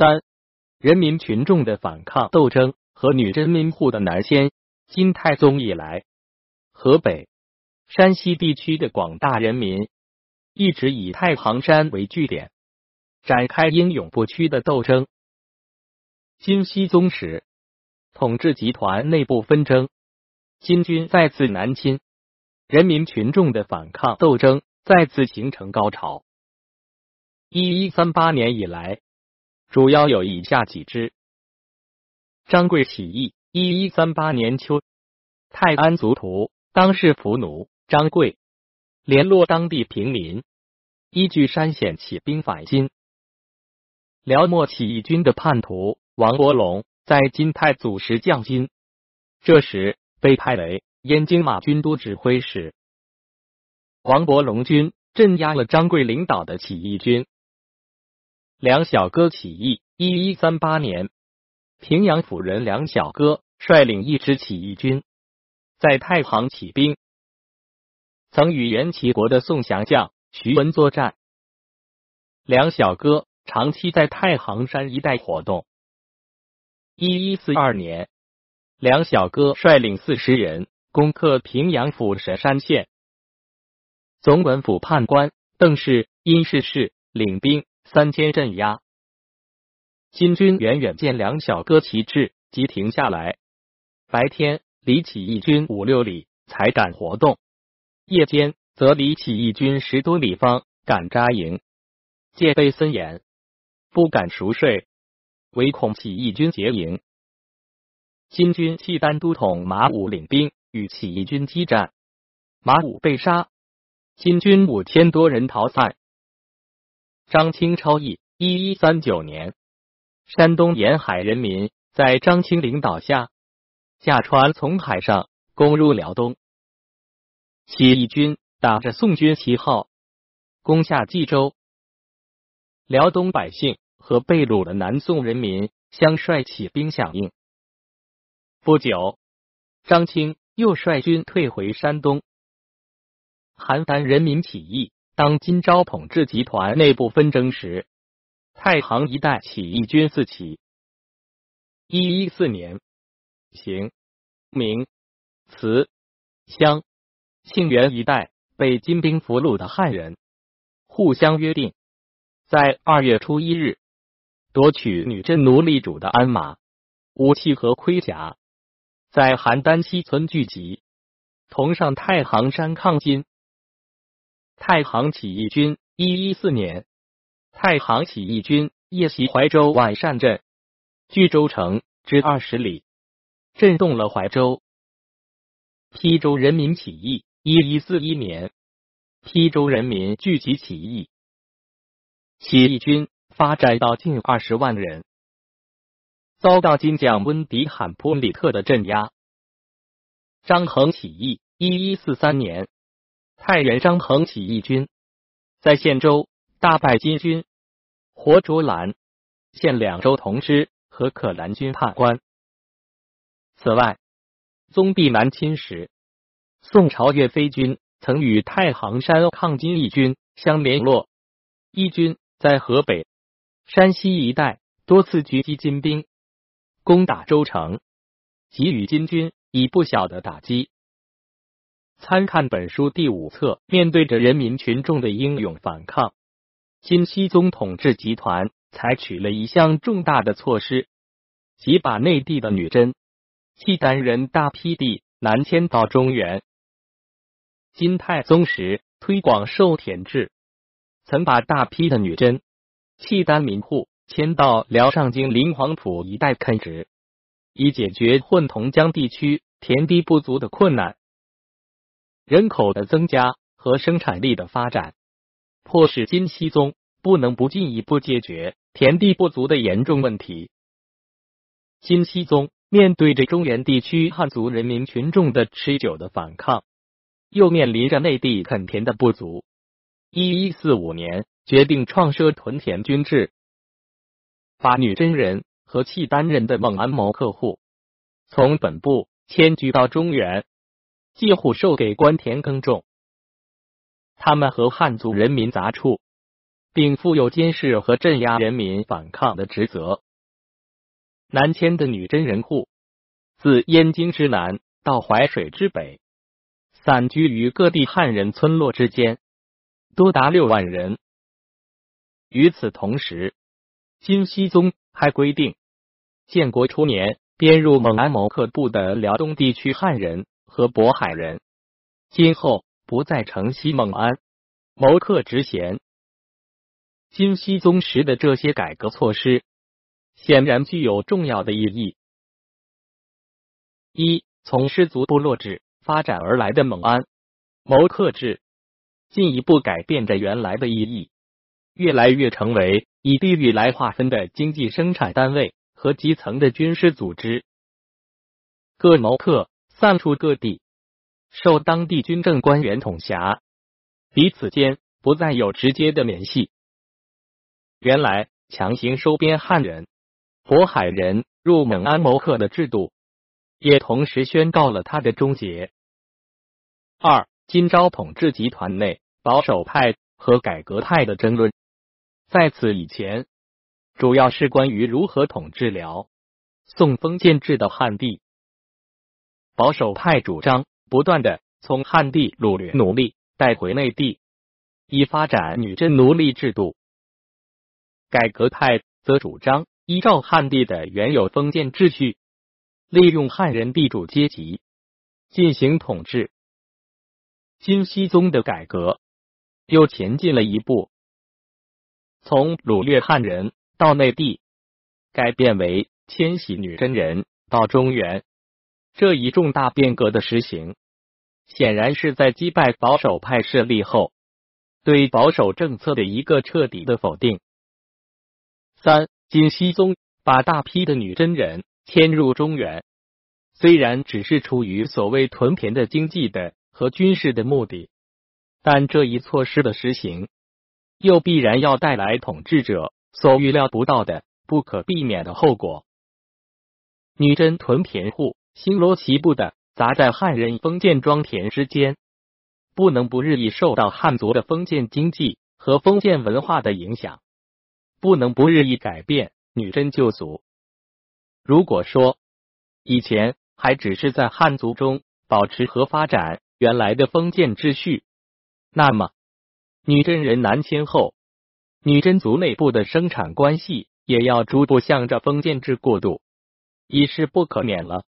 三、人民群众的反抗斗争和女真民户的南迁。金太宗以来，河北、山西地区的广大人民一直以太行山为据点，展开英勇不屈的斗争。金熙宗时，统治集团内部纷争，金军再次南侵，人民群众的反抗斗争再次形成高潮。一一三八年以来，主要有以下几支：张贵起义。一一三八年秋，泰安族徒当世俘虏张贵，联络当地平民，依据山险起兵反金。辽末起义军的叛徒王伯龙在金太祖时降金，这时被派为燕京马军都指挥使。王伯龙军镇压了张贵领导的起义军。梁小哥起义，一一三八年。平阳府人梁小哥率领一支起义军，在太行起兵，曾与元齐国的宋降将徐文作战。梁小哥长期在太行山一带活动。一一四二年，梁小哥率领四十人攻克平阳府神山县，总管府判官邓氏因事事领兵三千镇压。金军远远见两小哥旗帜，即停下来。白天离起义军五六里，才敢活动；夜间则离起义军十多里方，敢扎营。戒备森严，不敢熟睡，唯恐起义军劫营。金军契丹都统马武领兵与起义军激战，马武被杀，金军五千多人逃散。张清超义，一一三九年。山东沿海人民在张清领导下，驾船从海上攻入辽东。起义军打着宋军旗号，攻下冀州。辽东百姓和被掳的南宋人民相率起兵响应。不久，张清又率军退回山东。邯郸人民起义，当金朝统治集团内部纷争时。太行一带起义军四起。一一四年，行、明、慈、襄、庆元一带被金兵俘虏的汉人互相约定，在二月初一日夺取女真奴隶主的鞍马、武器和盔甲，在邯郸西村聚集，同上太行山抗金。太行起义军一一四年。太行起义军夜袭怀州万善镇，巨州城之二十里，震动了怀州。邳州人民起义，一一四一年，邳州人民聚集起义，起义军发展到近二十万人，遭到金将温迪罕普里特的镇压。张衡起义，一一四三年，太原张衡起义军在县州。大败金军，活捉兰县两州同知和可兰军判官。此外，宗弼南侵时，宋朝岳飞军曾与太行山抗金义军相联络，义军在河北、山西一带多次狙击金兵，攻打州城，给予金军以不小的打击。参看本书第五册，面对着人民群众的英勇反抗。金熙宗统治集团采取了一项重大的措施，即把内地的女真、契丹人大批地南迁到中原。金太宗时推广授田制，曾把大批的女真、契丹民户迁到辽上京临黄埔一带垦殖，以解决混同江地区田地不足的困难。人口的增加和生产力的发展。迫使金熙宗不能不进一步解决田地不足的严重问题。金熙宗面对着中原地区汉族人民群众的持久的反抗，又面临着内地垦田的不足。一一四五年，决定创设屯田军制，把女真人和契丹人的蒙安谋客户从本部迁居到中原，借户授给官田耕种。他们和汉族人民杂处，并负有监视和镇压人民反抗的职责。南迁的女真人户，自燕京之南到淮水之北，散居于各地汉人村落之间，多达六万人。与此同时，金熙宗还规定，建国初年编入蒙安谋克部的辽东地区汉人和渤海人，今后不再承袭蒙安谋克职衔。金熙宗时的这些改革措施，显然具有重要的意义。一，从氏族部落制发展而来的蒙安谋克制，进一步改变着原来的意义，越来越成为以地域来划分的经济生产单位和基层的军事组织。各谋克散出各地，受当地军政官员统辖，彼此间不再有直接的联系。原来强行收编汉人、渤海人入蒙安谋克的制度，也同时宣告了他的终结。二、金朝统治集团内保守派和改革派的争论，在此以前，主要是关于如何统治辽宋封建制的汉地。保守派主张不断的从汉地掳掠奴隶带回内地，以发展女真奴隶制度。改革派则主张依照汉地的原有封建秩序，利用汉人地主阶级进行统治。金熙宗的改革又前进了一步，从掳掠汉人到内地，改变为迁徙女真人到中原。这一重大变革的实行，显然是在击败保守派势力后，对保守政策的一个彻底的否定。三金熙宗把大批的女真人迁入中原，虽然只是出于所谓屯田的经济的和军事的目的，但这一措施的实行，又必然要带来统治者所预料不到的不可避免的后果。女真屯田户星罗棋布的砸在汉人封建庄田之间，不能不日益受到汉族的封建经济和封建文化的影响。不能不日益改变女真旧俗。如果说以前还只是在汉族中保持和发展原来的封建秩序，那么女真人南迁后，女真族内部的生产关系也要逐步向着封建制过渡，已是不可免了。